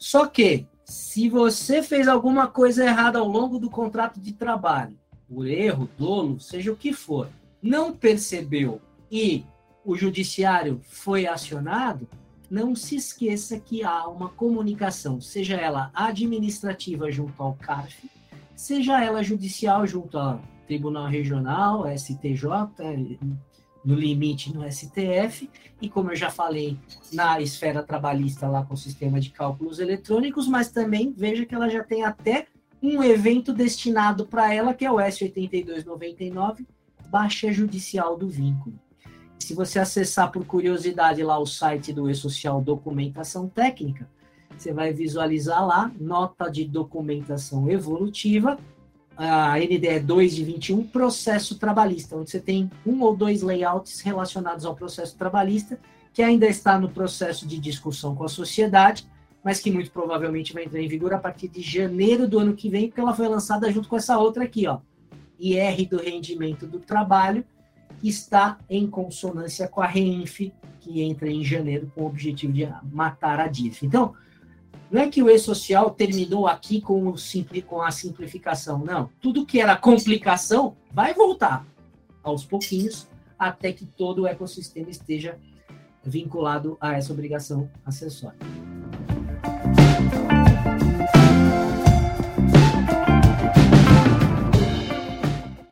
Só que, se você fez alguma coisa errada ao longo do contrato de trabalho, por erro, dolo, seja o que for, não percebeu e o judiciário foi acionado, não se esqueça que há uma comunicação, seja ela administrativa junto ao CARF, seja ela judicial junto ao Tribunal Regional, STJ, no limite no STF, e como eu já falei, na esfera trabalhista lá com o sistema de cálculos eletrônicos, mas também veja que ela já tem até um evento destinado para ela, que é o S8299, baixa judicial do vínculo. Se você acessar por curiosidade lá o site do E-Social Documentação Técnica, você vai visualizar lá nota de documentação evolutiva, a NDE 2 de 21, processo trabalhista, onde você tem um ou dois layouts relacionados ao processo trabalhista, que ainda está no processo de discussão com a sociedade, mas que muito provavelmente vai entrar em vigor a partir de janeiro do ano que vem, porque ela foi lançada junto com essa outra aqui, ó. IR do rendimento do trabalho, que está em consonância com a REINF, que entra em janeiro com o objetivo de matar a DIF. Então, não é que o e-social terminou aqui com, simpli, com a simplificação, não. Tudo que era complicação vai voltar aos pouquinhos, até que todo o ecossistema esteja vinculado a essa obrigação acessória.